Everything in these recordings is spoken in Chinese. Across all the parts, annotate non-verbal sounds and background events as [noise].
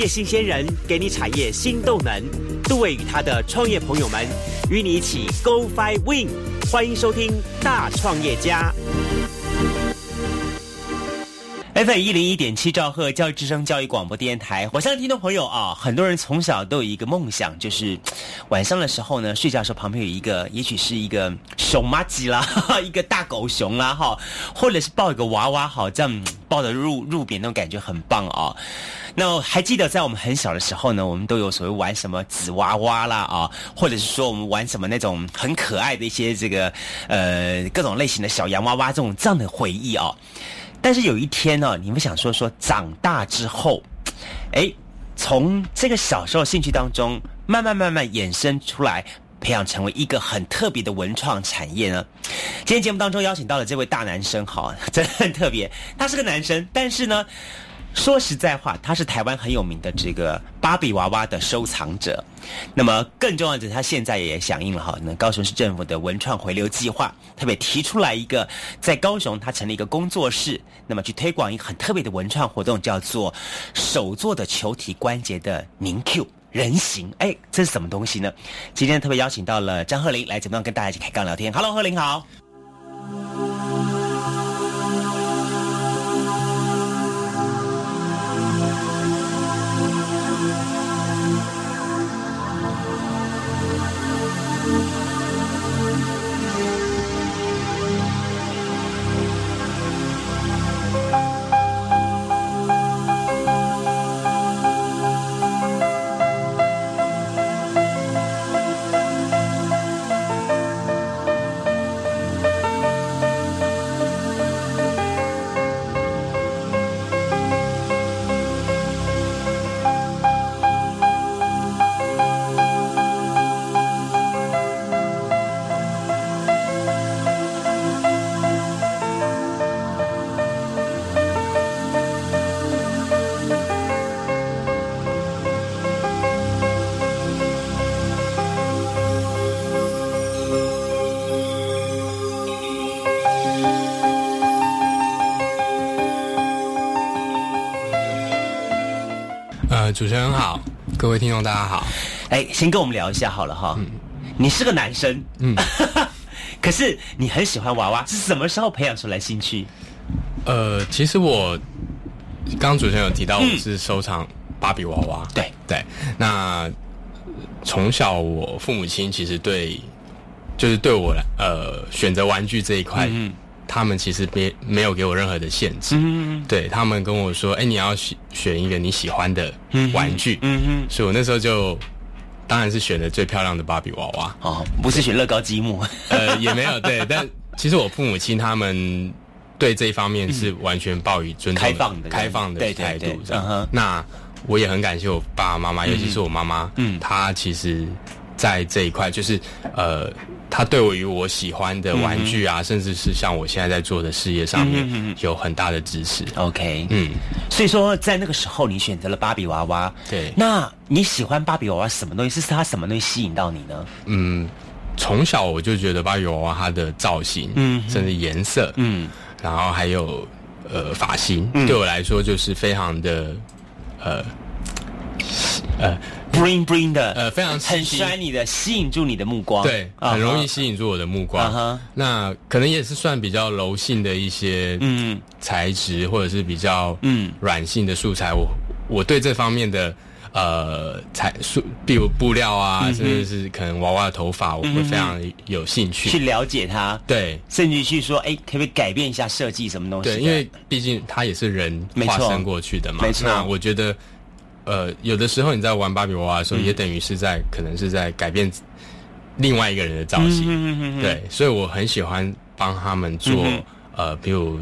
业新鲜人给你产业新动能。杜伟与他的创业朋友们与你一起 Go Fly Win，欢迎收听大创业家。FM 一零一点七兆赫教育之声教育广播电台，我相信听众朋友啊，很多人从小都有一个梦想，就是晚上的时候呢，睡觉的时候旁边有一个，也许是一个熊妈鸡啦，[laughs] 一个大狗熊啦，哈，或者是抱一个娃娃，好这样抱着入入扁那种感觉很棒啊。那还记得在我们很小的时候呢，我们都有所谓玩什么纸娃娃啦啊，或者是说我们玩什么那种很可爱的一些这个呃各种类型的小洋娃娃这种这样的回忆啊。但是有一天呢，你们想说说长大之后，哎，从这个小时候兴趣当中慢慢慢慢衍生出来，培养成为一个很特别的文创产业呢？今天节目当中邀请到了这位大男生，好，真的很特别。他是个男生，但是呢。说实在话，他是台湾很有名的这个芭比娃娃的收藏者。那么更重要的是，他现在也响应了哈，那高雄市政府的文创回流计划，特别提出来一个，在高雄他成立一个工作室，那么去推广一个很特别的文创活动，叫做手做的球体关节的凝 Q 人形。哎，这是什么东西呢？今天特别邀请到了张鹤林来怎么样跟大家一起开杠聊天。Hello，鹤林好。主持人好，各位听众大家好。哎，先跟我们聊一下好了哈。嗯你是个男生，嗯，[laughs] 可是你很喜欢娃娃，是什么时候培养出来兴趣？呃，其实我刚刚主持人有提到我是收藏芭比娃娃，对对。那从小我父母亲其实对，就是对我呃选择玩具这一块。他们其实没没有给我任何的限制，对他们跟我说：“哎，你要选选一个你喜欢的玩具。”嗯嗯，所以我那时候就当然是选的最漂亮的芭比娃娃。哦，不是选乐高积木，呃，也没有对。但其实我父母亲他们对这一方面是完全抱以尊重、开放的、开放的态度。嗯哼，那我也很感谢我爸爸妈妈，尤其是我妈妈，嗯，她其实在这一块就是呃。他对我与我喜欢的玩具啊，甚至是像我现在在做的事业上面，有很大的支持。OK，嗯，所以说在那个时候，你选择了芭比娃娃。对，那你喜欢芭比娃娃什么东西？是它什么东西吸引到你呢？嗯，从小我就觉得芭比娃娃它的造型，嗯，甚至颜色，嗯，然后还有呃发型，对我来说就是非常的呃呃。Bling bling 的，呃，非常很 shiny 的，吸引住你的目光，对，很容易吸引住我的目光。那可能也是算比较柔性的一些嗯材质，或者是比较嗯软性的素材。我我对这方面的呃材素，比如布料啊，甚至是可能娃娃的头发，我会非常有兴趣去了解它。对，甚至去说，哎，可不可以改变一下设计什么东西？对，因为毕竟它也是人化身过去的嘛。没错，那我觉得。呃，有的时候你在玩芭比娃娃的时候，也等于是在可能是在改变另外一个人的造型，对，所以我很喜欢帮他们做呃，比如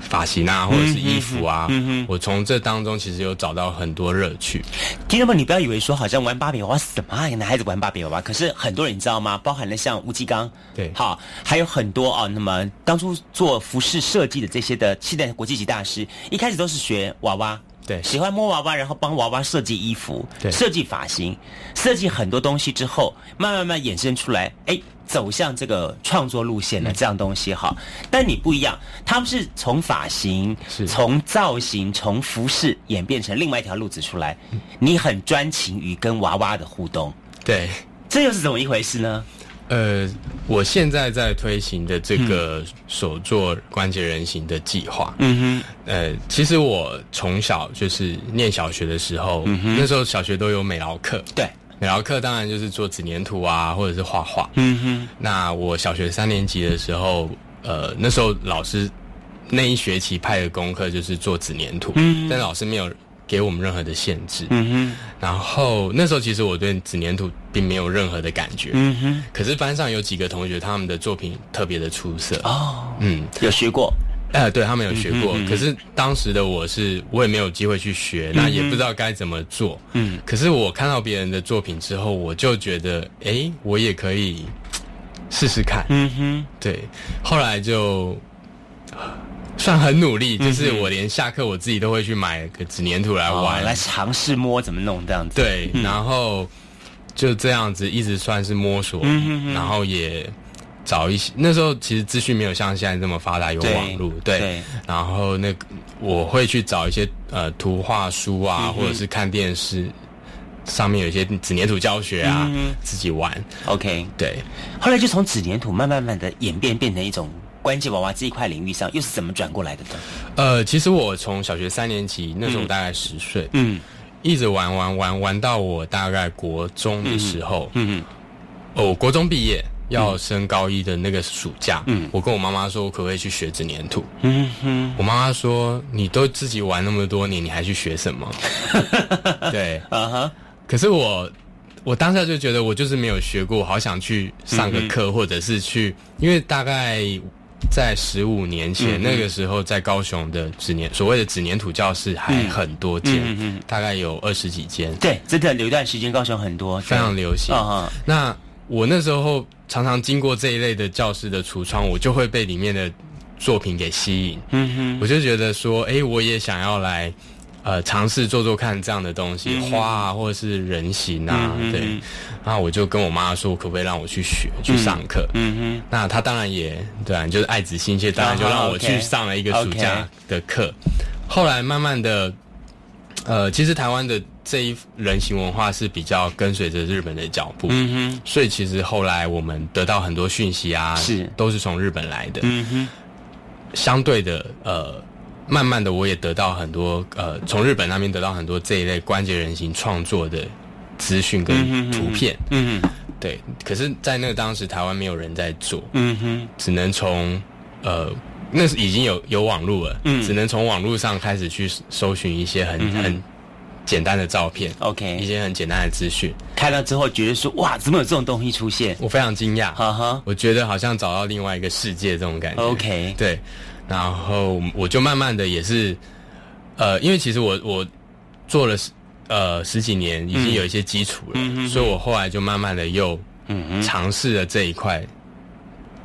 发型啊，或者是衣服啊，我从这当中其实有找到很多乐趣。听众们，你不要以为说好像玩芭比娃娃什么男孩子玩芭比娃娃，可是很多人你知道吗？包含了像吴继刚，对，好，还有很多啊。那么当初做服饰设计的这些的现在国际级大师，一开始都是学娃娃。对喜欢摸娃娃，然后帮娃娃设计衣服，对设计发型，设计很多东西之后，慢慢慢衍生出来，哎，走向这个创作路线的嗯这样东西哈。但你不一样，他们是从发型、是从造型、从服饰演变成另外一条路子出来。你很专情于跟娃娃的互动，对，这又是怎么一回事呢？呃，我现在在推行的这个手做关节人形的计划，嗯哼。呃，其实我从小就是念小学的时候，那时候小学都有美劳课，对，美劳课当然就是做纸粘土啊，或者是画画。嗯哼，那我小学三年级的时候，呃，那时候老师那一学期派的功课就是做纸粘土，嗯。但老师没有给我们任何的限制。嗯哼，然后那时候其实我对纸粘土并没有任何的感觉，嗯哼，可是班上有几个同学他们的作品特别的出色，哦，嗯，有学过，呃，对他们有学过，嗯嗯嗯可是当时的我是我也没有机会去学，那也不知道该怎么做。嗯。可是我看到别人的作品之后，我就觉得，哎，我也可以试试看。嗯哼，对，后来就呃算很努力，嗯就是我连下课我自己都会去买个纸粘土来玩，哦来尝试摸怎么弄这样子。对，然后就这样子一直算是摸索，然后也找一些那时候其实资讯没有像现在这么发达，有网络，对，对。然后那个我会去找一些呃图画书嗯啊，或者是看电视。上面有一些纸粘土教学啊，嗯自己玩，OK，对，后来就从纸粘土慢慢慢的演变，变成一种关节娃娃这一块领域上，又是怎么转过来的呢？呃，其实我从小学三年级那时候我大概十岁，嗯一直玩玩玩玩到我大概国中的时候，嗯哦，我国中毕业要升高一的那个暑假，嗯我跟我妈妈说，我可不可以去学纸粘土？嗯哼，我妈妈说，你都自己玩那么多年，你还去学什么？[laughs] 对，啊哈，可是我。我当下就觉得我就是没有学过，我好想去上个课，或者是去，因为大概在十五年前、嗯那个时候，在高雄的纸粘所谓的纸粘土教室还很多间，嗯嗯大概有二十几间，对，真的有一段时间高雄很多，非常流行。那我那时候常常经过这一类的教室的橱窗，我就会被里面的作品给吸引。嗯哼，我就觉得说，哎、我也想要来，呃，尝试做做看这样的东西，花啊，或者是人形啊，对嗯嗯。然后我就跟我妈说，可不可以让我去学去上课？嗯那她当然也对啊，就是爱子心切，当然就让我去上了一个暑假的课。后来慢慢的，呃，其实台湾的这一人形文化是比较跟随着日本的脚步，哼，嗯哼，所以其实后来我们得到很多讯息啊，是都是从日本来的。嗯哼，相对的，呃，慢慢的我也得到很多，呃，从日本那边得到很多这一类关节人形创作的资讯跟图片。嗯哼，对，可是，在那个当时，台湾没有人在做，嗯哼，只能从呃，那是已经有有网络了，嗯只能从网络上开始去搜寻一些很、很简单的照片 OK，一些很简单的资讯。看到之后觉得说，哇，怎么有这种东西出现？我非常惊讶，哈哈我觉得好像找到另外一个世界这种感觉。，OK，对，然后我就慢慢的也是，呃，因为其实我我做了十呃十几年，已经有一些基础了，所以我后来就慢慢的又尝试了这一块，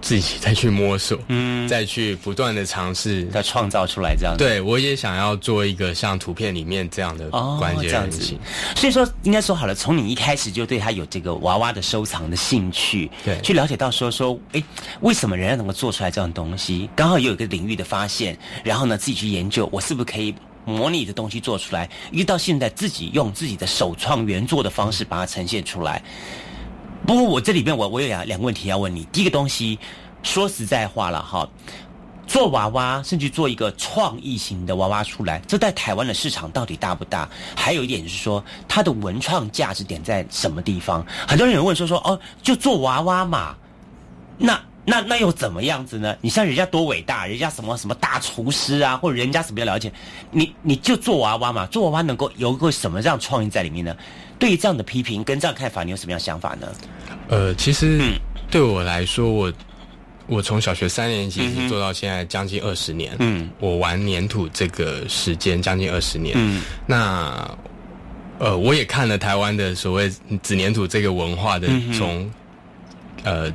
自己再去摸索，嗯，再去不断的尝试。再创造出来这样子。对，我也想要做一个像图片里面这样的哦关节这样子。所以说，应该说好了，从你一开始就对他有这个娃娃的收藏的兴趣，对去了解到说说，诶，为什么人家能够做出来这样东西？刚好有一个领域的发现，然后呢，自己去研究，我是不是可以模拟的东西做出来？一直到现在自己用自己的首创原作的方式把它呈现出来。不过我这里边我我有两两个问题要问你，第一个东西，说实在话了哈。做娃娃，甚至做一个创意型的娃娃出来，这在台湾的市场到底大不大？还有一点就是说，它的文创价值点在什么地方？很多人有问说说哦，就做娃娃嘛，那那那又怎么样子呢？你像人家多伟大，人家什么什么大厨师啊，或者人家什么样了解，你你就做娃娃嘛，做娃娃能够有个什么样创意在里面呢？对于这样的批评跟这样看法，你有什么样想法呢？呃，其实嗯。对我来说，我我从小学三年级一直做到现在将近二十年，嗯。我玩粘土这个时间将近二十年，嗯。那呃，我也看了台湾的所谓纸粘土这个文化的从、呃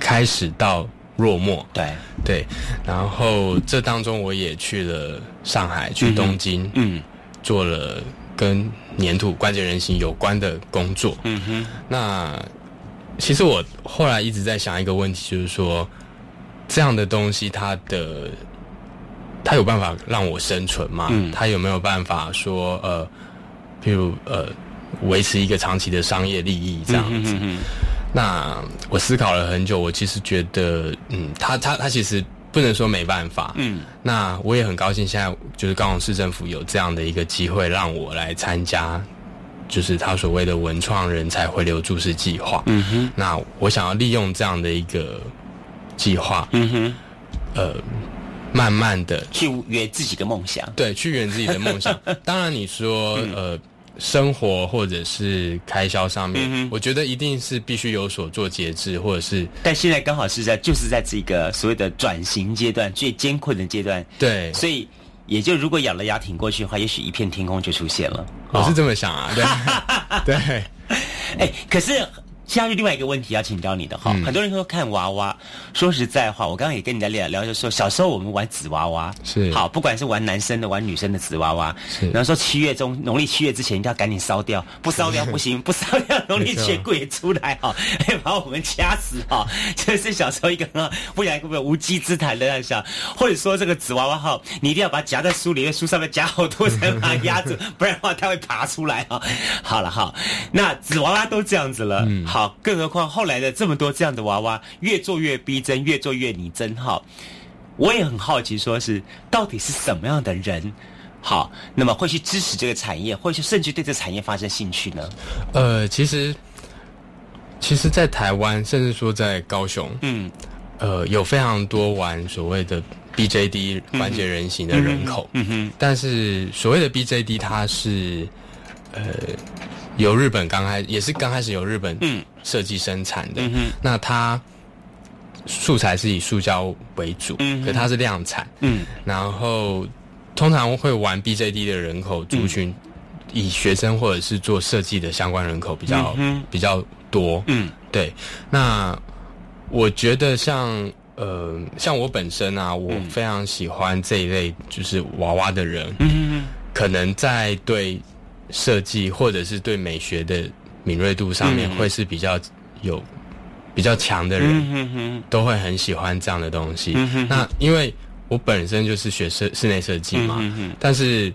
开始到落寞，对，对，然后这当中我也去了上海，去东京，嗯。做了跟粘土关节人形有关的工作。嗯哼，那其实我后来一直在想一个问题，就是说这样的东西它的。他有办法让我生存吗？他有没有办法说呃，譬如呃，维持一个长期的商业利益这样子？那我思考了很久，我其实觉得，嗯，他他他其实不能说没办法。嗯，那我也很高兴，现在就是高雄市政府有这样的一个机会，让我来参加，就是他所谓的文创人才回流注释计划。嗯哼，那我想要利用这样的一个计划。嗯哼，呃。慢慢的去圆自己的梦想，对，去圆自己的梦想。[laughs] 当然，你说呃，生活或者是开销上面，我觉得一定是必须有所做节制，或者是。但现在刚好是在就是在这个所谓的转型阶段，最艰困的阶段。对，所以也就如果咬了牙挺过去的话，也许一片天空就出现了。我是这么想啊，对，[laughs] 对。哎，可是。接下去另外一个问题要请教你的哈，很多人说看娃娃，说实在话，我刚刚也跟你在聊聊，就说小时候我们玩纸娃娃是好，不管是玩男生的玩女生的纸娃娃，然后说七月中农历七月之前一定要赶紧烧掉，不烧掉不行，[laughs] 不烧掉农历七月鬼出来哈，[laughs] 把我们掐死哈，这是小时候一个不然不无稽之谈的在想，或者说这个纸娃娃哈，你一定要把它夹在书里面，书上面夹好多层把它压住，不然的话它会爬出来哈。好了哈，那纸娃娃都这样子了。好，更何况后来的这么多这样的娃娃，越做越逼真，越做越拟真。哈，我也很好奇，说是到底是什么样的人，好，那么会去支持这个产业，或去甚至对这产业发生兴趣呢？呃，其实，其实，在台湾，甚至说在高雄，嗯，呃，有非常多玩所谓的 BJD 关节人形的人口，嗯哼，但是所谓的 BJD，它是，呃。由日本刚开也是刚开始由日本设计生产的，那它素材是以塑胶为主，可它是量产，然后通常会玩 BJD 的人口族群，以学生或者是做设计的相关人口比较比较多，嗯，对。那我觉得像呃像我本身啊，我非常喜欢这一类就是娃娃的人，可能在对。设计或者是对美学的敏锐度上面，会是比较有比较强的人，都会很喜欢这样的东西。那因为我本身就是学设室内设计嘛，但是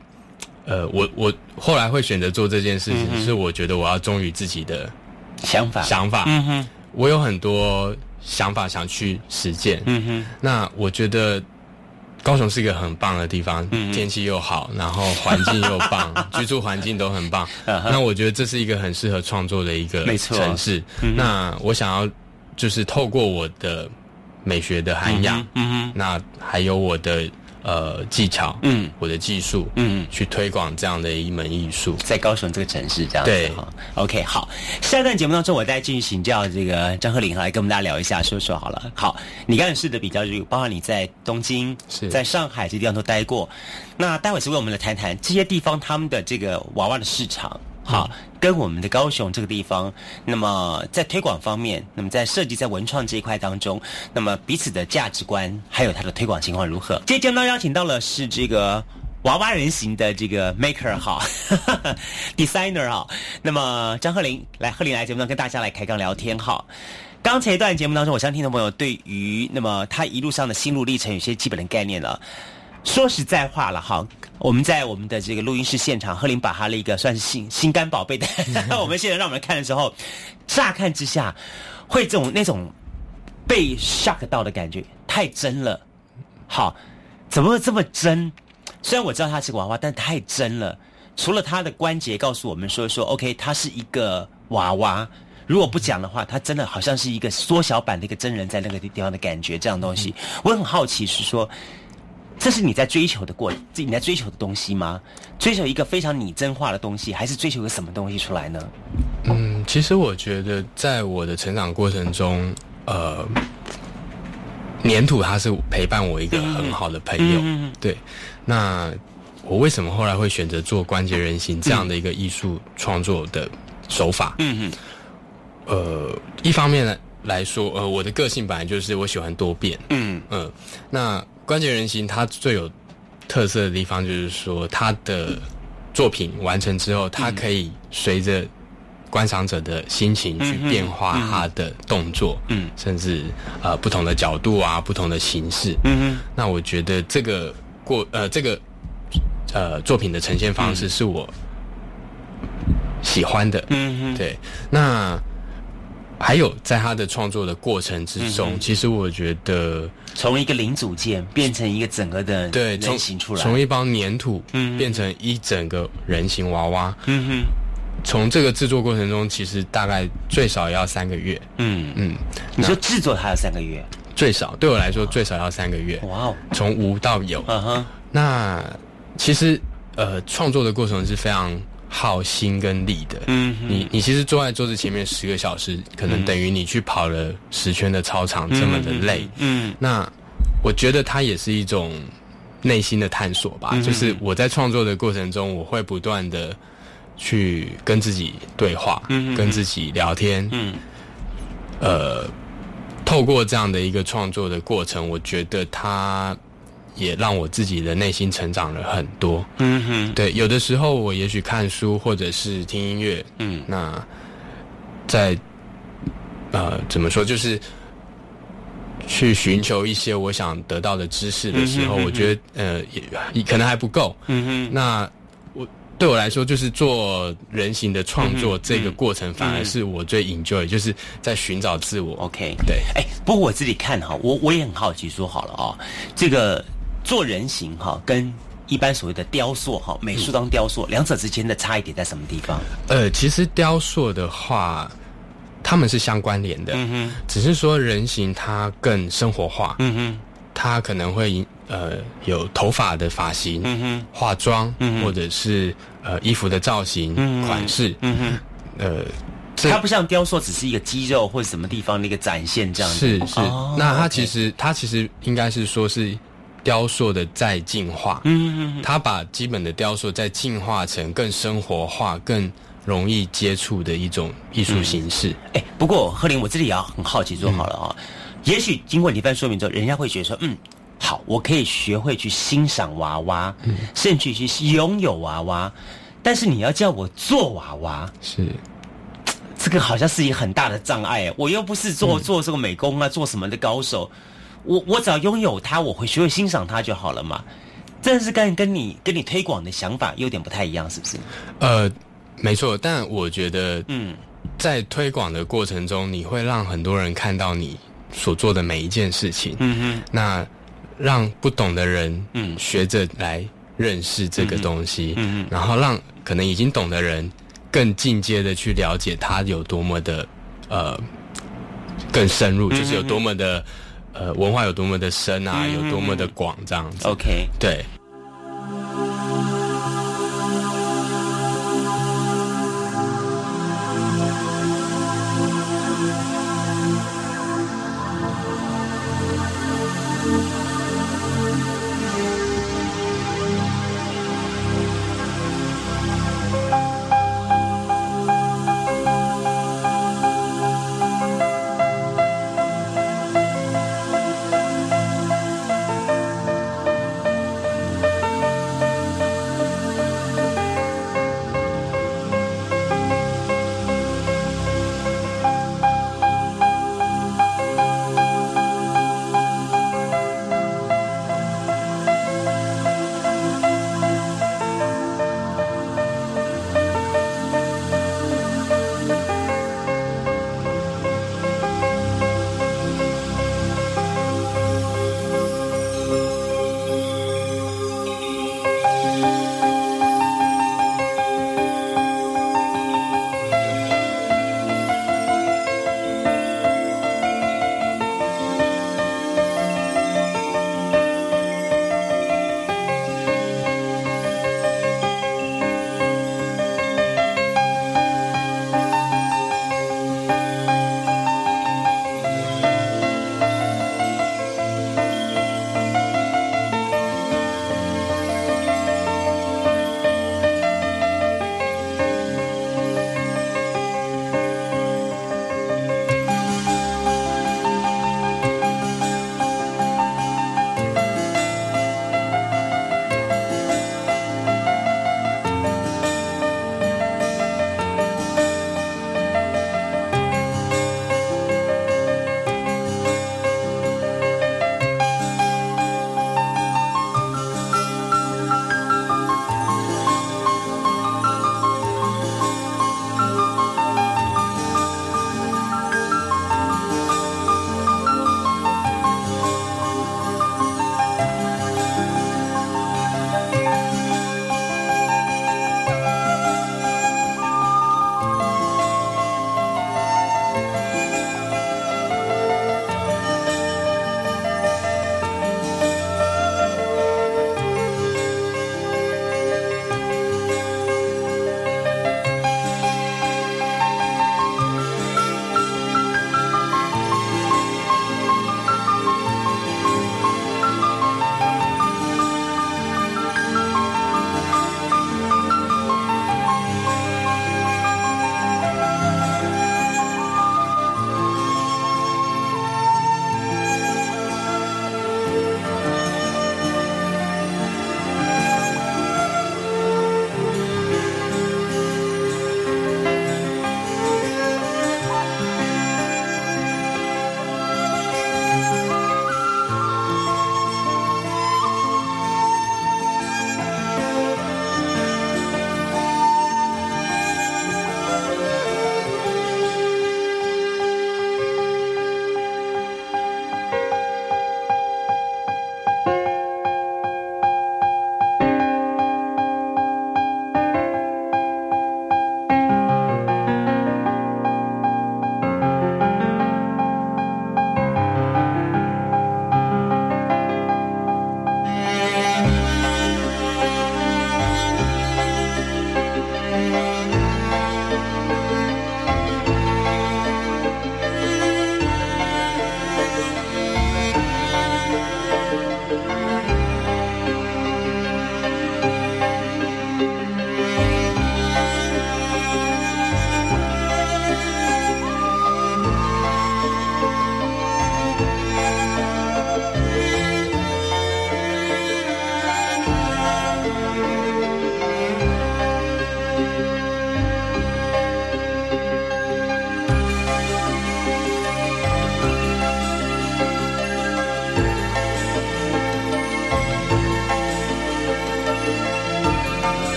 呃，我我后来会选择做这件事情，是我觉得我要忠于自己的想法想法。我有很多想法想去实践。那我觉得。高雄是一个很棒的地方，天气又好，然后环境又棒，[laughs] 居住环境都很棒。那我觉得这是一个很适合创作的一个城市。那我想要就是透过我的美学的涵养，那还有我的。呃，技巧，嗯，我的技术，嗯，去推广这样的一门艺术，在高雄这个城市这样子哈。OK，好，下一段节目当中，我再继续请教这个张鹤林来跟我们大家聊一下，说说好了。好，你刚才试的比较，就包括你在东京，是在上海这些地方都待过。那待会是为我们来谈谈这些地方他们的这个娃娃的市场。好，跟我们的高雄这个地方，那么在推广方面，那么在设计在文创这一块当中，那么彼此的价值观还有它的推广情况如何？今天呢邀请到了是这个娃娃人形的这个 maker 哈，[laughs] designer 哈，那么张鹤林来鹤林来节目中跟大家来开杠聊天哈。刚才一段节目当中，我相信听众朋友对于那么他一路上的心路历程有些基本的概念了。说实在话了哈，我们在我们的这个录音室现场，赫林把他的一个算是心心肝宝贝的，[laughs] 我们现在让我们看的时候，乍看之下会这种那种被 shock 到的感觉，太真了。好，怎么会这么真？虽然我知道它是个娃娃，但太真了。除了它的关节告诉我们说说，OK，它是一个娃娃。如果不讲的话，它真的好像是一个缩小版的一个真人在那个地方的感觉。这样东西，我很好奇是说。这是你在追求的过，这你在追求的东西吗？追求一个非常拟真化的东西，还是追求个什么东西出来呢？嗯，其实我觉得，在我的成长过程中，呃，粘土它是陪伴我一个很好的朋友。对，那我为什么后来会选择做关节人形这样的一个艺术创作的手法？嗯嗯，呃，一方面呢来说，呃，我的个性本来就是我喜欢多变。嗯嗯，那。关节人形它最有特色的地方就是说，它的作品完成之后，它可以随着观赏者的心情去变化它的动作，嗯，甚至呃不同的角度啊，不同的形式，嗯嗯那我觉得这个过呃这个呃作品的呈现方式是我喜欢的，嗯嗯对，那。还有，在他的创作的过程之中，其实我觉得从一个零组件变成一个整个的对人形出来，从一包粘土变成一整个人形娃娃。嗯哼，从这个制作过程中，其实大概最少要三个月。嗯嗯，你说制作还要三个月？最少对我来说最少要三个月。哇哦，从无到有。嗯哼，那其实呃，创作的过程是非常。耗心跟力的，嗯，你你其实坐在桌子前面十个小时，可能等于你去跑了十圈的操场这么的累，嗯，那我觉得它也是一种内心的探索吧，就是我在创作的过程中，我会不断的去跟自己对话，嗯，跟自己聊天，嗯，呃，透过这样的一个创作的过程，我觉得它。也让我自己的内心成长了很多。嗯哼，对，有的时候我也许看书或者是听音乐，嗯，那在呃怎么说，就是去寻求一些我想得到的知识的时候，我觉得呃也可能还不够。嗯哼，那我对我来说，就是做人形的创作这个过程，反而是我最 enjoy，就是在寻找自我。OK，对。哎，不过我自己看哈，我我也很好奇，说好了啊，这个。做人形哈，跟一般所谓的雕塑哈，美术当雕塑，两者之间的差异点在什么地方？呃，其实雕塑的话，他们是相关联的，嗯哼，只是说人形它更生活化，嗯哼，它可能会呃有头发的发型，嗯哼，化妆，嗯或者是呃衣服的造型款式，嗯哼，呃，它不像雕塑，只是一个肌肉或者什么地方的一个展现这样子，是是，那它其实它其实应该是说是。雕塑的再进化，嗯嗯，他把基本的雕塑再进化成更生活化、更容易接触的一种艺术形式。哎，不过贺林，我这里也要很好奇，做好了啊。也许经过你一番说明之后，人家会觉得说，嗯，好，我可以学会去欣赏娃娃，嗯甚至去拥有娃娃。但是你要叫我做娃娃，是这个好像是一个很大的障碍。我又不是做做这个美工啊，做什么的高手。我我只要拥有它，我会学会欣赏它就好了嘛。这是跟跟你跟你推广的想法有点不太一样，是不是？呃，没错。但我觉得，嗯，在推广的过程中，你会让很多人看到你所做的每一件事情。嗯哼。那让不懂的人，嗯，学着来认识这个东西。嗯嗯。然后让可能已经懂的人更进阶的去了解它有多么的呃更深入，就是有多么的。呃，文化有多么的深啊，有多么的广，这样子。OK，对。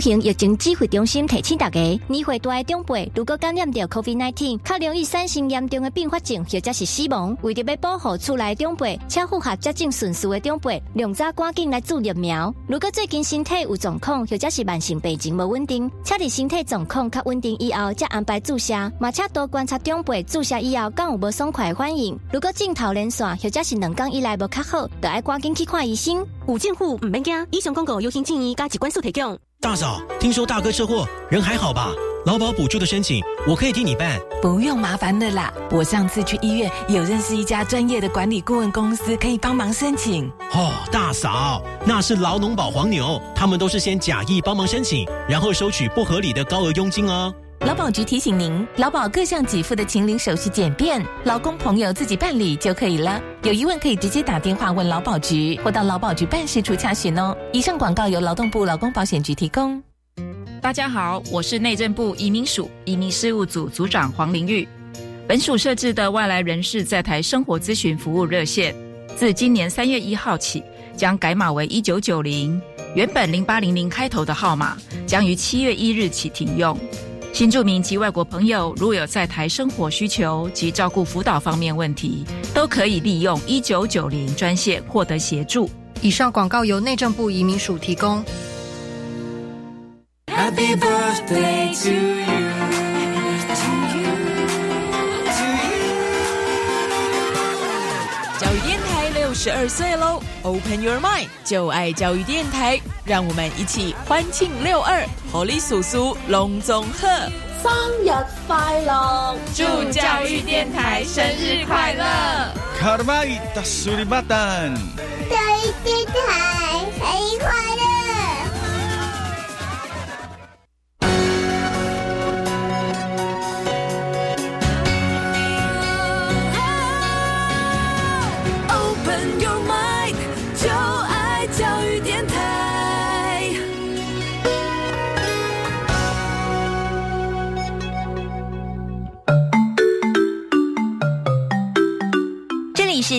疫情指挥中心提醒大家，年会大的长辈如果感染到 COVID-19，较容易产生严重的并发症或者是死亡。为着要保护厝内长辈，且符合接种顺序的长辈，两早赶紧来注疫苗。如果最近身体有状况，或者是慢性病情无稳定，且伫身体状况较稳定以后，再安排注射。马且多观察长辈注射以后，敢有无爽快反应。如果镜头连线，或者是两工以来无较好，就要赶紧去看医生。有政府唔免惊，以上广告由行建议加疾管署提供。大嫂，听说大哥车祸，人还好吧？劳保补助的申请，我可以替你办。不用麻烦的啦，我上次去医院有认识一家专业的管理顾问公司，可以帮忙申请。哦，大嫂，那是劳农保黄牛，他们都是先假意帮忙申请，然后收取不合理的高额佣金哦。劳保局提醒您，劳保各项给付的请领手续简便，劳工朋友自己办理就可以了。有疑问可以直接打电话问劳保局，或到劳保局办事处查询哦。以上广告由劳动部劳工保险局提供。大家好，我是内政部移民署移民事务组组长黄玲玉。本署设置的外来人士在台生活咨询服务热线，自今年三月一号起将改码为一九九零，原本零八零零开头的号码将于七月一日起停用。新住民及外国朋友，如有在台生活需求及照顾辅导方面问题，都可以利用一九九零专线获得协助。以上广告由内政部移民署提供。Happy birthday to you. 十二岁喽！Open your mind，就爱教育电台，让我们一起欢庆六二，合力叔叔隆重贺生日快乐！祝教育电台生日快乐！卡尔玛伊达苏里巴丹，教育电台生日快乐！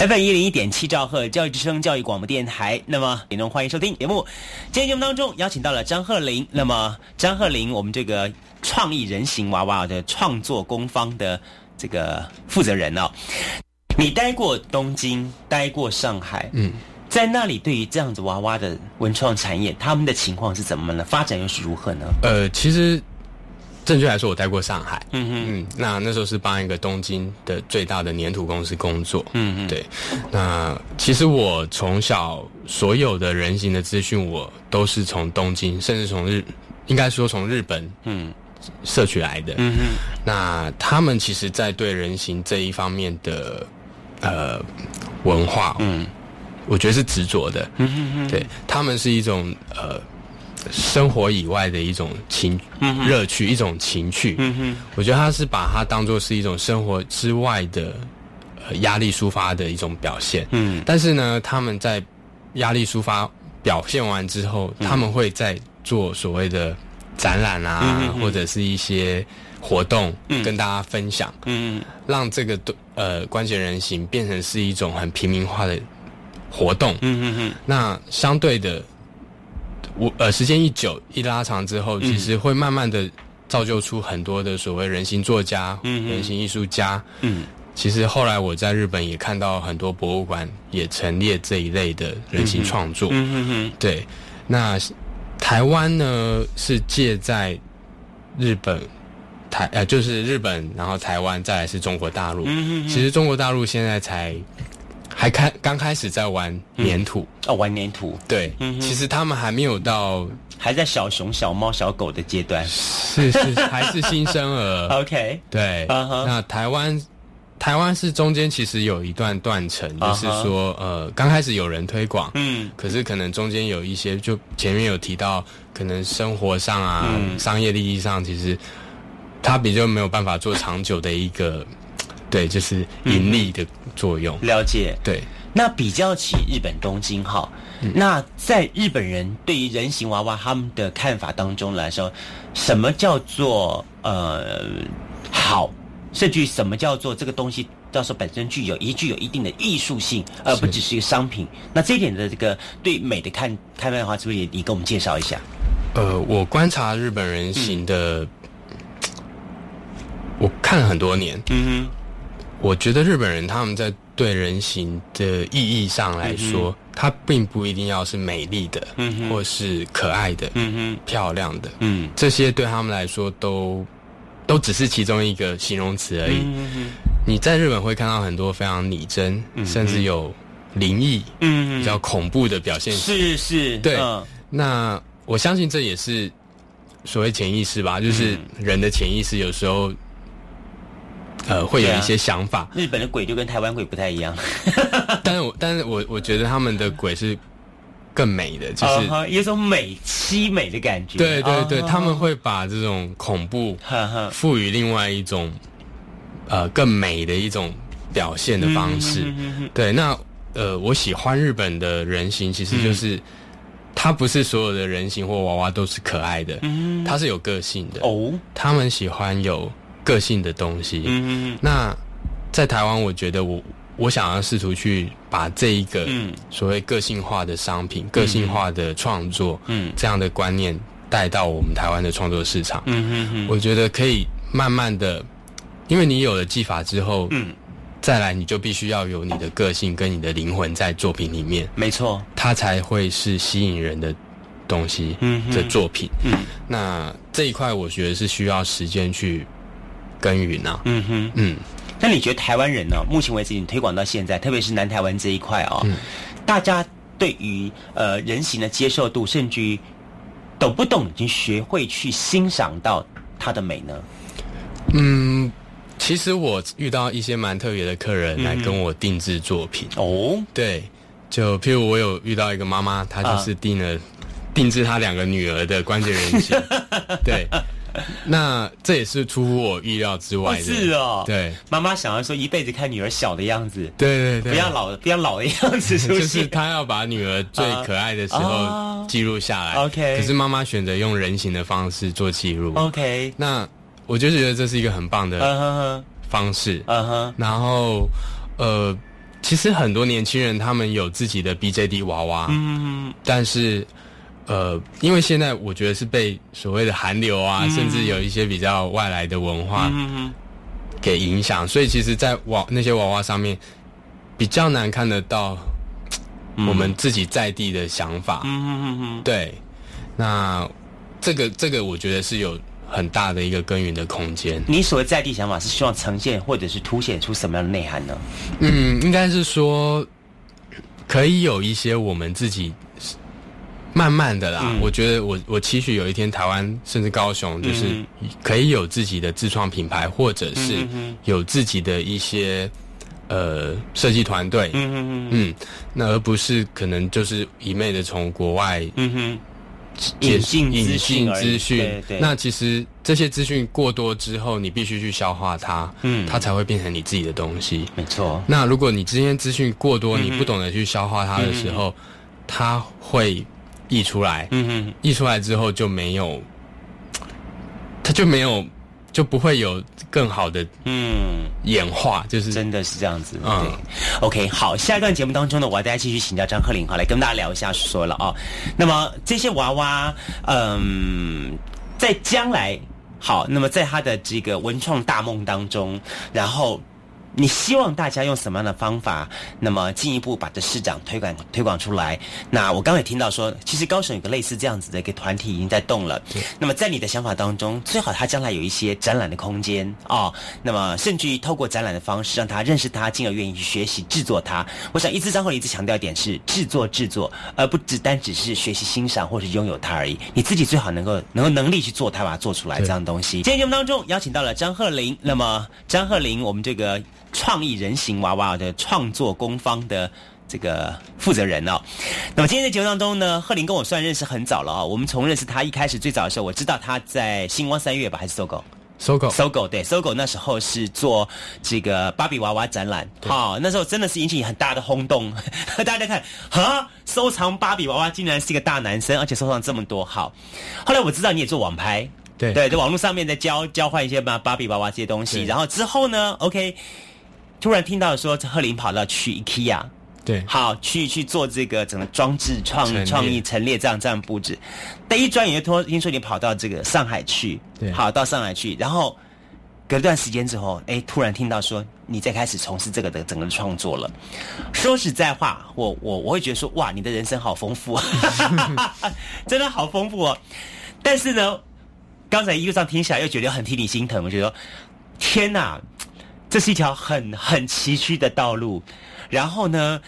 FM 一零一点七兆赫教育之声教育广播电台，那么听众欢迎收听节目。今天节目当中邀请到了张鹤龄，那么张鹤龄，我们这个创意人形娃娃的创作工坊的这个负责人哦。你待过东京，待过上海，嗯，在那里对于这样子娃娃的文创产业，他们的情况是怎么呢？发展又是如何呢？呃，其实正确来说，我待过上海，嗯哼。嗯，那那时候是帮一个东京的最大的粘土公司工作，嗯嗯，对。那其实我从小所有的人形的资讯，我都是从东京，甚至从日，应该说从日本，嗯，摄取来的。嗯哼，那他们其实，在对人形这一方面的呃文化，嗯，我觉得是执着的。嗯哼哼，对他们是一种呃生活以外的一种情嗯乐趣，一种情趣。嗯哼，我觉得他是把它当做是一种生活之外的呃压力抒发的一种表现。嗯。但是呢，他们在压力抒发表现完之后，他们会在做所谓的展览啊，嗯嗯嗯。或者是一些活动，嗯。跟大家分享，嗯。让这个呃关节人形变成是一种很平民化的活动。嗯嗯嗯，那相对的，我呃时间一久一拉长之后，嗯其实会慢慢的造就出很多的所谓人形作家、嗯人形艺术家。嗯，其实后来我在日本也看到很多博物馆也陈列这一类的人形创作。嗯哼哼，对，那台湾呢是借在日本。台呃，就是日本，然后台湾，再来是中国大陆。嗯哼哼其实中国大陆现在才还开刚开始在玩粘土，哦，玩粘土，对，嗯其实他们还没有到，还在小熊、小猫、小狗的阶段。是是 [laughs] 还是新生儿。OK，对，那台湾台湾是中间其实有一段断层，就是说呃，刚开始有人推广，嗯。可是可能中间有一些，就前面有提到，可能生活上啊、嗯。商业利益上，其实它比较没有办法做长久的一个，对，就是盈利的作用。了解。对，那比较起日本东京哈，那在日本人对于人形娃娃他们的看法当中来说，什么叫做呃好，甚至于什么叫做这个东西到时候本身具有一具有一定的艺术性，而不只是一个商品。那这一点的这个对美的看看法的话，是不是也你给我们介绍一下？呃，我观察日本人形的，我看了很多年，嗯我觉得日本人他们在对人形的意义上来说，它并不一定要是美丽的，嗯或是可爱的，嗯漂亮的，嗯。这些对他们来说都都只是其中一个形容词而已。嗯你在日本会看到很多非常拟真，嗯甚至有灵异、嗯比较恐怖的表现。是是，对。嗯。那我相信这也是所谓潜意识吧，就是嗯。人的潜意识有时候，呃，会有一些想法。日本的鬼就跟台湾鬼不太一样，[laughs] 但是我但是我我觉得他们的鬼是更美的，就是、有一种美凄美的感觉。对对对，啊他们会把这种恐怖赋予另外一种呃更美的一种表现的方式。对，那呃，我喜欢日本的人形，其实就是、他不是所有的人形或娃娃都是可爱的，嗯它是有个性的。哦，他们喜欢有个性的东西。嗯嗯那在台湾，我觉得我我想要试图去把这一个嗯。所谓个性化的商品、个性化的创作，嗯。这样的观念带到我们台湾的创作市场。嗯嗯嗯。我觉得可以慢慢的，因为你有了技法之后，嗯，再来你就必须要有你的个性跟你的灵魂在作品里面，没错，它才会是吸引人的东西嗯的作品。嗯。那这一块我觉得是需要时间去耕耘啊。嗯哼。嗯，那你觉得台湾人呢？目前为止，你推广到现在，特别是南台湾这一块哦，嗯大家对于呃人形的接受度，甚至于懂不懂已经学会去欣赏到它的美呢？嗯，其实我遇到一些蛮特别的客人来跟我定制作品。哦，对，就譬如我有遇到一个妈妈，她就是定了、定制她两个女儿的关节人形。[laughs] 对，[laughs] 那这也是出乎我意料之外的。是哦，对，妈妈想要说一辈子看女儿小的样子，对对对，不要老不要老的样子出 [laughs] 就是。她要把女儿最可爱的时候啊记录下来。OK 可是妈妈选择用人形的方式做记录。OK，那我就觉得这是一个很棒的方式。嗯哼，然后，呃，其实很多年轻人他们有自己的 BJD 娃娃，嗯，但是呃，因为现在我觉得是被所谓的韩流啊，甚至有一些比较外来的文化给影响，所以其实，在娃那些娃娃上面比较难看得到我们自己在地的想法，嗯嗯嗯，对，那这个这个我觉得是有。很大的一个耕耘的空间。你所谓在地想法是希望呈现或者是凸显出什么样的内涵呢？嗯，应该是说可以有一些我们自己慢慢的啦。我觉得我我期许有一天台湾甚至高雄就是可以有自己的自创品牌，或者是有自己的一些呃设计团队。嗯嗯嗯嗯，那而不是可能就是一昧的从国外。嗯哼。引进引进资讯，那其实这些资讯过多之后，你必须去消化它，嗯，它才会变成你自己的东西。没错。那如果你这些资讯过多，你不懂得去消化它的时候，它会溢出来，嗯哼，溢出来之后就没有，[tsk] 它就没有。就不会有更好的嗯演化，就是真的是这样子。嗯，OK，好，下一段节目当中呢，我要大家继续请教张鹤龄，好来跟大家聊一下说了啊。那么这些娃娃，嗯，在将来好，那么在他的这个文创大梦当中，然后。你希望大家用什么样的方法，那么进一步把这市长推广推广出来？那我刚才听到说，其实高雄有个类似这样子的一个团体已经在动了。那么在你的想法当中，最好他将来有一些展览的空间啊。那么甚至于透过展览的方式，让他认识他，进而愿意去学习制作它。我想一直张后一直强调一点是制作制作，而不只单只是学习欣赏或是拥有它而已。你自己最好能够能够能力去做它，把它做出来这样东西。今天节目当中邀请到了张鹤龄，那么张鹤龄，我们这个。创意人形娃娃的创作工坊的这个负责人哦，那么今天的节目当中呢，贺林跟我算认识很早了啊。我们从认识他一开始最早的时候，我知道他在星光三月吧，还是搜狗？搜狗，搜狗对，搜狗那时候是做这个芭比娃娃展览，好，那时候真的是引起很大的轰动。[laughs] 大家看，哈，收藏芭比娃娃竟然是一个大男生，而且收藏这么多。好，后来我知道你也做网拍，对对，在网络上面在交交换一些芭芭比娃娃这些东西，然后之后呢，OK。突然听到说，贺林跑到去 IKEA，对，好去去做这个整个装置创创意陈列这样这样布置。但一转眼就听说你跑到这个上海去，对，好到上海去，然后隔段时间之后，哎，突然听到说你在开始从事这个的整个创作了。说实在话，我我我会觉得说，哇，你的人生好丰富，[laughs] 真的好丰富哦。但是呢，刚才一路上听起来又觉得很替你心疼，我觉得天哪！这是一条很很崎岖的道路，然后呢，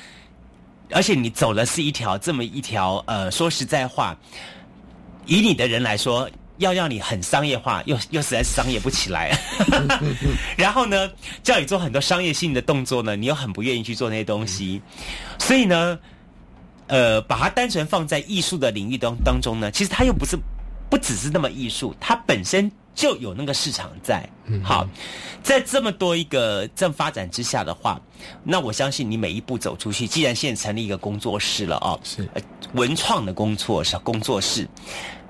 而且你走的是一条这么一条呃，说实在话，以你的人来说，要让你很商业化，又又实在是商业不起来。[laughs] 然后呢，叫你做很多商业性的动作呢，你又很不愿意去做那些东西，所以呢，呃，把它单纯放在艺术的领域当当中呢，其实它又不是不只是那么艺术，它本身。就有那个市场在，好，在这么多一个正发展之下的话，那我相信你每一步走出去，既然现在成立一个工作室了哦，是文创的工作室，工作室，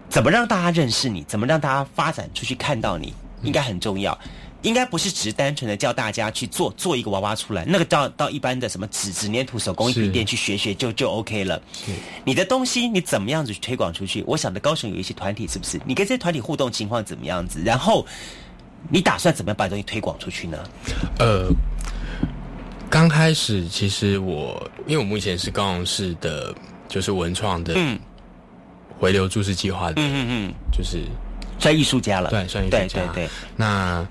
怎么让大家认识你？怎么让大家发展出去看到你？应该很重要。应该不是只是单纯的叫大家去做做一个娃娃出来，那个到到一般的什么纸纸粘土手工艺品店去学学就就 OK 了。你的东西你怎么样子去推广出去？我想的高雄有一些团体是不是？你跟这些团体互动情况怎么样子？然后你打算怎么样把东西推广出去呢？呃，刚开始其实我因为我目前是高雄市的，就是文创的回流注释计划的，嗯嗯嗯，就是算艺术家了，对，算艺术家，对对对，那。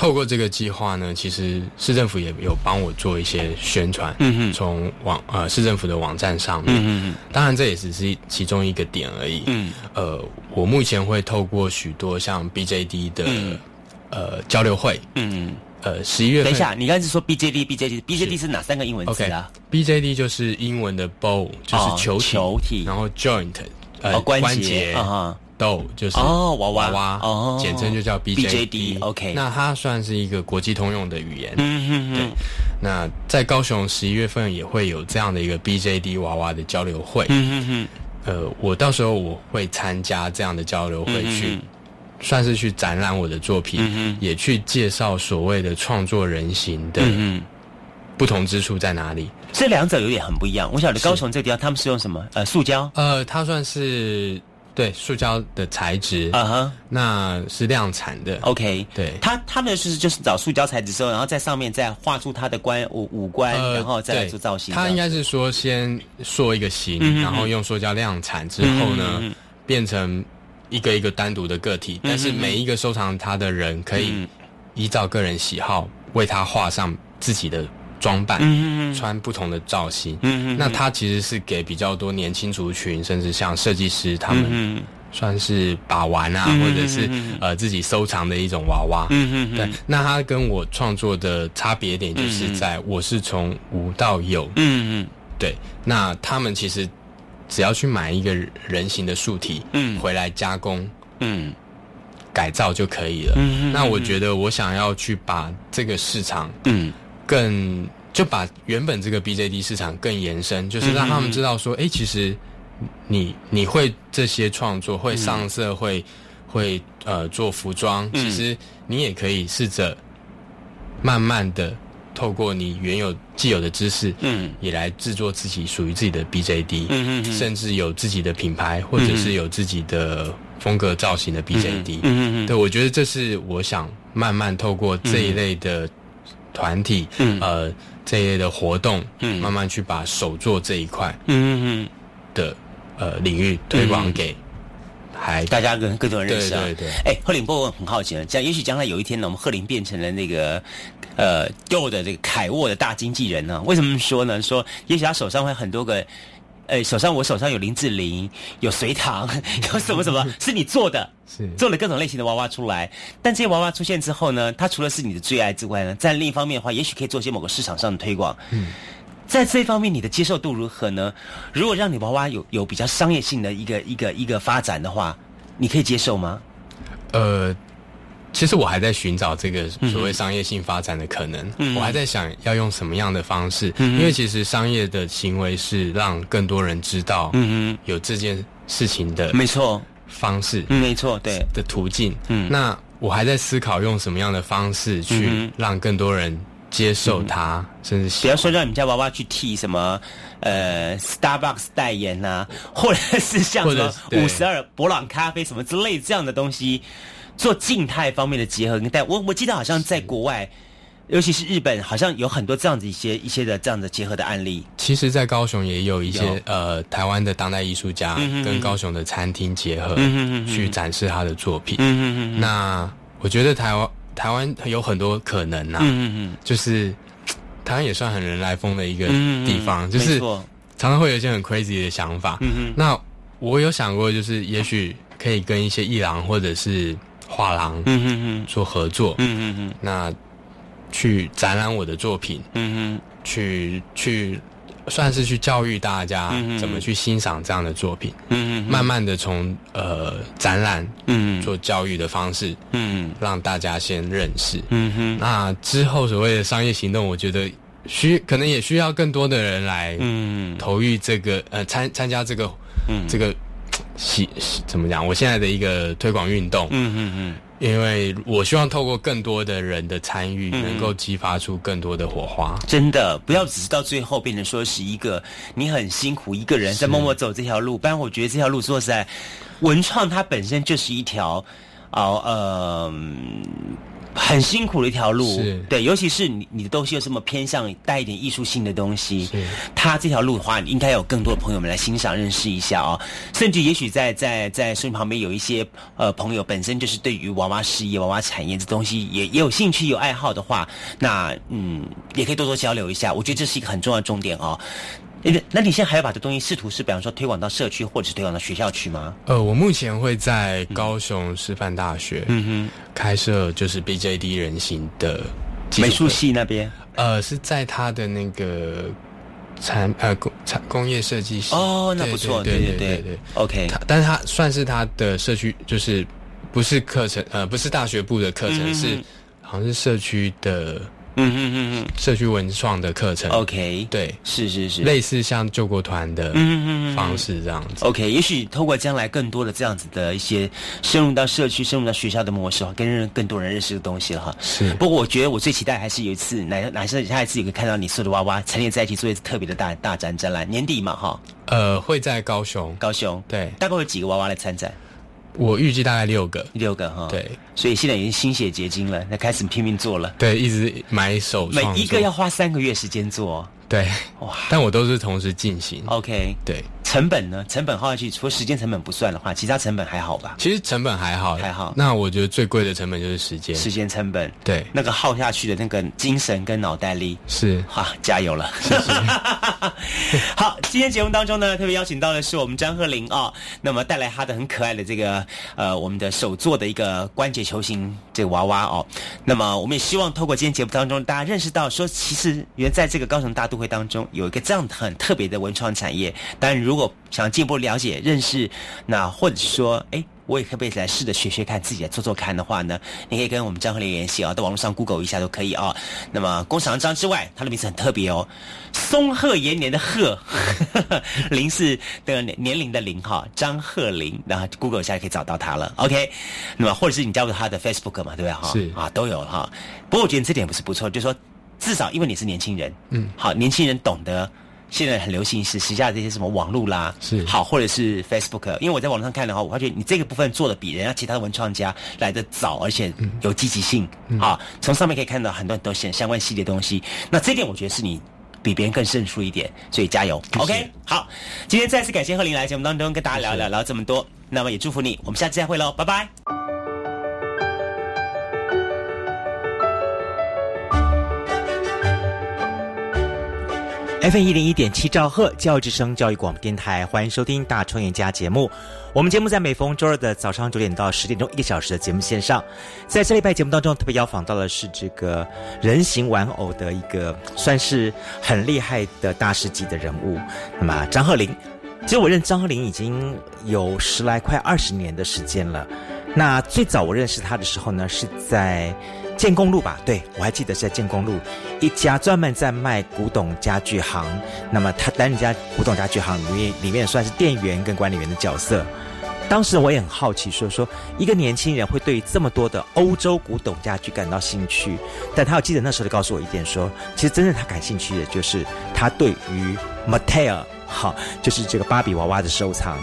透过这个计划呢，其实市政府也有帮我做一些宣传。嗯嗯，从网呃市政府的网站上面。嗯嗯当然这也只是其中一个点而已。嗯。呃，我目前会透过许多像 BJD 的呃交流会。嗯嗯。呃，十一月份。等一下，你刚才是说 BJD，BJD，BJD 是哪三个英文字啊？BJD 就是英文的 bow，就是球体。球体。然后 joint，呃，关节。啊豆就是哦娃娃娃哦，简称就叫 BJD。OK，那它算是一个国际通用的语言。嗯嗯对。那在高雄十一月份也会有这样的一个 BJD 娃娃的交流会。嗯嗯嗯。呃，我到时候我会参加这样的交流会，去算是去展览我的作品，也去介绍所谓的创作人形的不同之处在哪里？这两者有点很不一样。我晓得高雄这个地方他们是用什么？呃，塑胶。呃，它算是对塑胶的材质。啊哈，那是量产的。OK，对，他他们是就是找塑胶材质之后，然后在上面再画出他的官五五官，然后再来做造型。他应该是说先塑一个形，嗯然后用塑胶量产之后呢，变成一个一个单独的个体。但是每一个收藏它的人可以依照个人喜好为他画上自己的装扮，穿不同的造型。那它其实是给比较多年轻族群，甚至像设计师他们。算是把玩啊，或者是呃自己收藏的一种娃娃。嗯嗯，对。那它跟我创作的差别点就是在我是从无到有。嗯嗯，对。那他们其实只要去买一个人形的树体，嗯，回来加工，嗯，改造就可以了。嗯那我觉得我想要去把这个市场，嗯，更就把原本这个 BJD 市场更延伸，就是让他们知道说，哎，其实。你你会这些创作，会上色，会会呃做服装，其实你也可以试着慢慢的透过你原有既有的知识，嗯，也来制作自己属于自己的 BJD，嗯嗯，甚至有自己的品牌，或者是有自己的风格造型的 BJD，嗯嗯，对我觉得这是我想慢慢透过这一类的团体，嗯呃这一类的活动，嗯，慢慢去把手作这一块，嗯嗯的。呃，领域推广给还大家更更多人认识啊。对对对。哎，贺林波，我很好奇了，这样也许将来有一天呢，我们贺林变成了那个呃 Do 的这个凯沃的大经纪人呢？为什么说呢？说也许他手上会很多个，呃，手上我手上有林志玲，有隋唐，[laughs] 有什么什么是你做的，是做了各种类型的娃娃出来。但这些娃娃出现之后呢，它除了是你的最爱之外呢，在另一方面的话，也许可以做一些某个市场上的推广。嗯。在这方面，你的接受度如何呢？如果让你娃娃有有比较商业性的一个一个一个发展的话，你可以接受吗？呃，其实我还在寻找这个所谓商业性发展的可能。嗯、我还在想要用什么样的方式，嗯、因为其实商业的行为是让更多人知道，嗯有这件事情的没错。方式，嗯，没错，对。的途径。嗯，那我还在思考用什么样的方式去让更多人。接受它，嗯、甚至比方说让你们家娃娃去替什么呃 Starbucks 代言呐、啊，或者是像什么五十二博朗咖啡什么之类这样的东西，做静态方面的结合跟代。我我记得好像在国外，尤其是日本，好像有很多这样子一些一些的这样的结合的案例。其实，在高雄也有一些呃台湾的当代艺术家跟高雄的餐厅结合，嗯、去展示他的作品。那我觉得台湾。台湾有很多可能呐、啊，嗯嗯嗯，就是台湾也算很人来疯的一个地方，嗯、就是常常会有一些很 crazy 的想法。那我有想过，就是也许可以跟一些艺廊或者是画廊，嗯哼哼，做合作，嗯哼哼，那去展览我的作品，嗯哼，去去算是去教育大家怎么去欣赏这样的作品，嗯慢慢的从呃展览，嗯做教育的方式，嗯让大家先认识，嗯哼，那之后所谓的商业行动，我觉得需可能也需要更多的人来，嗯。投入这个呃参参加这个，嗯。这个喜怎么讲？我现在的一个推广运动，嗯嗯嗯。因为我希望透过更多的人的参与，能够激发出更多的火花。真的，不要只是到最后变成说是一个你很辛苦一个人在默默走这条路。不然，我觉得这条路说实在，文创它本身就是一条，哦呃。很辛苦的一条路，对，尤其是你你的东西又这么偏向带一点艺术性的东西，他这条路的话，你应该有更多的朋友们来欣赏、认识一下哦。甚至也许在在在身旁边有一些呃朋友本身就是对于娃娃事业、娃娃产业这东西也也有兴趣、有爱好的话，那嗯也可以多多交流一下。我觉得这是一个很重要的重点哦。那你现在还要把这东西试图是，比方说推广到社区或者是推广到学校去吗？呃，我目前会在高雄师范大学，嗯哼，开设就是 BJD 人形的美术系那边，呃，是在他的那个产呃工产工业设计系。哦，那不错，对对对对，OK。但是他算是他的社区，就是不是课程，呃，不是大学部的课程，是好像是社区的。嗯嗯嗯嗯，社区文创的课程。OK，对，是是是，类似像救国团的嗯嗯嗯方式这样子。OK，也许透过将来更多的这样子的一些深入到社区、深入到学校的模式，跟认更多人认识的东西了哈。是。不过我觉得我最期待还是有一次，哪哪是下一次有个看到你所有的娃娃陈列在一起做一次特别的大大展展览，年底嘛哈，呃，会在高雄，高雄。对，大概有几个娃娃来参展？我预计大概六个，六个哈。对，所以现在已经心血结晶了，那开始拼命做了。对，一直买手每一个要花三个月时间做哦。对，哇，但我都是同时进行。OK，对，成本呢？成本耗下去，除了时间成本不算的话，其他成本还好吧？其实成本还好，还好。那我觉得最贵的成本就是时间，时间成本。对，那个耗下去的那个精神跟脑袋力是哈，加油了！谢谢。[laughs] 好，今天节目当中呢，特别邀请到的是我们张鹤龄啊、那么带来他的很可爱的这个呃我们的手做的一个关节球形这个娃娃哦。那么我们也希望透过今天节目当中，大家认识到说，其实原来在这个高雄大都会当中有一个这样很特别的文创产业。当然，如果想进一步了解、认识，那或者是说，哎。我也可不可以来试着学学看，自己来做做看的话呢？你可以跟我们张鹤林联系啊，在网络上 Google 一下都可以啊。那么工厂张之外，他的名字很特别哦，松鹤延年的鹤，[laughs] 林是的年龄的林哈，张鹤林，然后 Google 一下就可以找到他了。OK，那么或者是你加入他的 Facebook 嘛，对不对哈？是啊，都有哈。不过我觉得这点不是不错，就是说至少因为你是年轻人，嗯，好，年轻人懂得。现在很流行是时下这些什么网络啦，是好，或者是 Facebook，因为我在网络上看的话，我发觉你这个部分做的比人家其他的文创家来的早，而且有积极性，啊，从上面可以看到很多很多相相关系列东西。那这点我觉得是你比别人更胜出一点，所以加油。OK，好，今天再次感谢贺林来节目当中跟大家聊聊聊这么多，那么也祝福你，我们下次再会喽，拜拜。FM 一零一点七兆赫教育之声教育广播电台，欢迎收听《大创业家》节目。我们节目在每逢周二的早上九点到十点钟一个小时的节目线上，在这礼拜节目当中特别邀访到的是这个人形玩偶的一个算是很厉害的大师级的人物，那么张鹤龄。其实我认张鹤龄已经有十来快二十年的时间了。那最早我认识他的时候呢，是在建工路吧？对我还记得是在建工路一家专门在卖古董家具行。那么他担任家古董家具行里面里面算是店员跟管理员的角色。当时我也很好奇，说说一个年轻人会对这么多的欧洲古董家具感到兴趣，但他我记得那时候就告诉我一点说，其实真正他感兴趣的就是他对于 Mattel 好，就是这个芭比娃娃的收藏。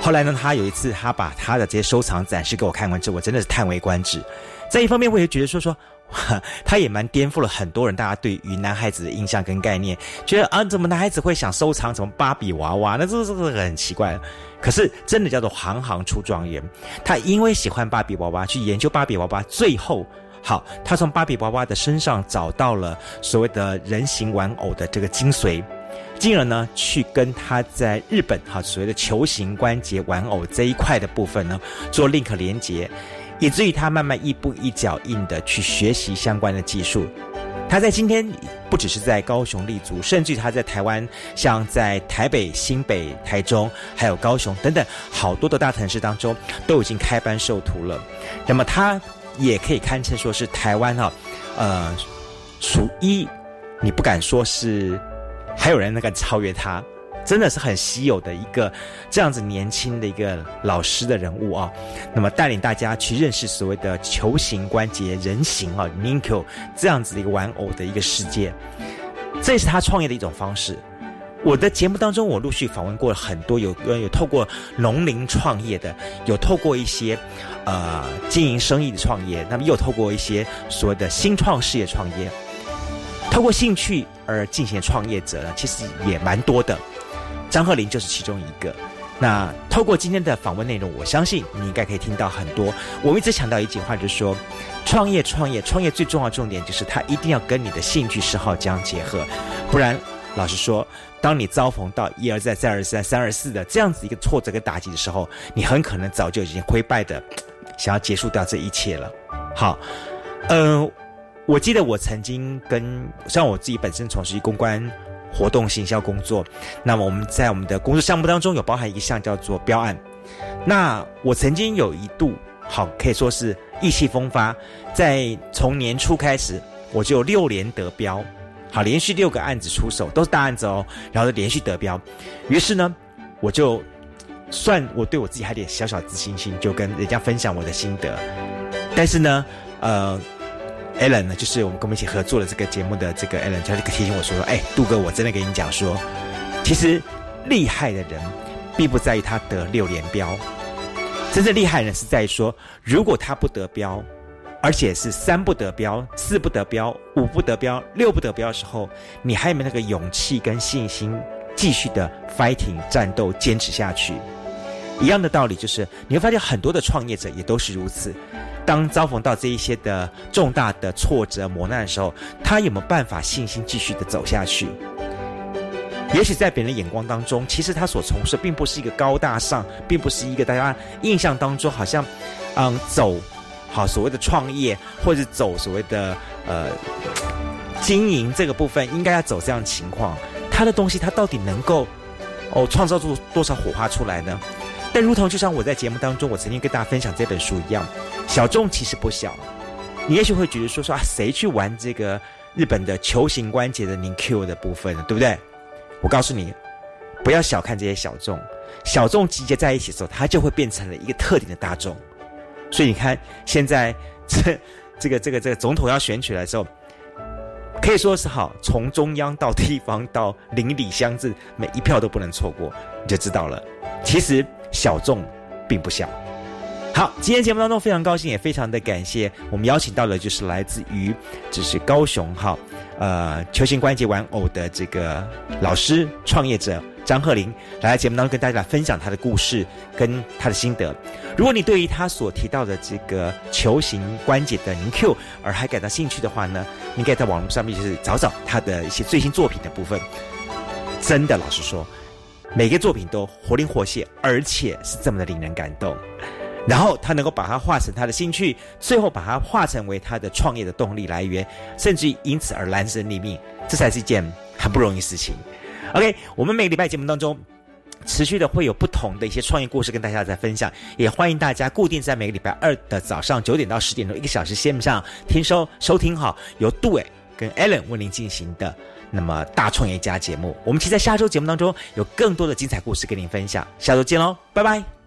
后来呢，他有一次他把他的这些收藏展示给我看完之后，我真的是叹为观止。在一方面，我也觉得说说。[laughs] 他也蛮颠覆了很多人大家对于男孩子的印象跟概念，觉得啊，怎么男孩子会想收藏什么芭比娃娃？那这这个很奇怪。可是真的叫做行行出状元，他因为喜欢芭比娃娃，去研究芭比娃娃，最后好，他从芭比娃娃的身上找到了所谓的人形玩偶的这个精髓。进而呢，去跟他在日本哈所谓的球形关节玩偶这一块的部分呢做 link 连接。以至于他慢慢一步一脚印的去学习相关的技术。他在今天不只是在高雄立足，甚至他在台湾，像在台北、新北、台中，还有高雄等等好多的大城市当中，都已经开班授徒了。那么他也可以堪称说是台湾哈、呃，数一，你不敢说是还有人能够超越他。真的是很稀有的一个这样子年轻的一个老师的人物啊，那么带领大家去认识所谓的球形关节人形啊 n i n k o 这样子的一个玩偶的一个世界，这是他创业的一种方式。我的节目当中，我陆续访问过了很多有有透过农林创业的，有透过一些呃经营生意的创业，那么又透过一些所谓的新创事业创业，透过兴趣而进行创业者呢，其实也蛮多的。张鹤林就是其中一个。那透过今天的访问内容，我相信你应该可以听到很多。我一直强调一句话，就是说，创业、创业、创业最重要的重点就是它一定要跟你的兴趣嗜好相结合，不然，老实说，当你遭逢到一而再、再而三、三而四的这样子一个挫折跟打击的时候，你很可能早就已经灰败的想要结束掉这一切了。好，嗯、我记得我曾经跟像我自己本身从事公关。活动行销工作，那么我们在我们的工作项目当中有包含一项叫做标案。那我曾经有一度好可以说是意气风发，在从年初开始我就六连得标，好，连续六个案子出手都是大案子哦，然后连续得标。于是呢，我就算我对我自己还有点小小自信心，就跟人家分享我的心得。但是呢，呃，Allen 呢，就是我们跟我们一起合作的这个节目的这个 Allen，他就提醒我说：“哎，杜哥，我真的跟你讲说，其实厉害的人并不在于他得六连标。”真正厉害的人是在于说，如果他不得标，而且是三不得标、四不得标、五不得标、六不得标的时候，你还有没有那个勇气跟信心继续的 fighting 战斗、坚持下去？一样的道理就是，你会发现很多的创业者也都是如此。当遭逢到这一些的重大的挫折、磨难的时候，他有没有办法信心继续的走下去？也许在别人眼光当中，其实他所从事并不是一个高大上，并不是一个大家印象当中好像，嗯，走好所谓的创业，或者走所谓的呃经营这个部分，应该要走这样情况。他的东西，他到底能够哦创造出多少火花出来呢？但如同就像我在节目当中，我曾经跟大家分享这本书一样，小众其实不小。你也许会觉得说说啊，谁去玩这个日本的球形关节的 NQ 的部分呢，对不对？我告诉你，不要小看这些小众，小众集结在一起的时候，它就会变成了一个特定的大众。所以你看，现在这这个这个这个总统要选举的时候，可以说是好，从中央到地方到邻里乡镇，每一票都不能错过，你就知道了。其实小众并不小。好，今天节目当中非常高兴，也非常的感谢我们邀请到的，就是来自于这是高雄哈。呃，球形关节玩偶的这个老师创业者张鹤龄来节目当中跟大家分享他的故事跟他的心得。如果你对于他所提到的这个球形关节的凝 Q 而还感到兴趣的话呢，你可以在网络上面就是找找他的一些最新作品的部分。真的，老实说，每个作品都活灵活现，而且是这么的令人感动。然后他能够把它化成他的兴趣，最后把它化成为他的创业的动力来源，甚至因此而安身立命，这才是一件很不容易的事情。OK，我们每个礼拜节目当中，持续的会有不同的一些创业故事跟大家在分享，也欢迎大家固定在每个礼拜二的早上九点到十点钟一个小时线上听收收听好由杜伟跟 Allen 为您进行的那么大创业家节目。我们期待下周节目当中有更多的精彩故事跟您分享，下周见喽，拜拜。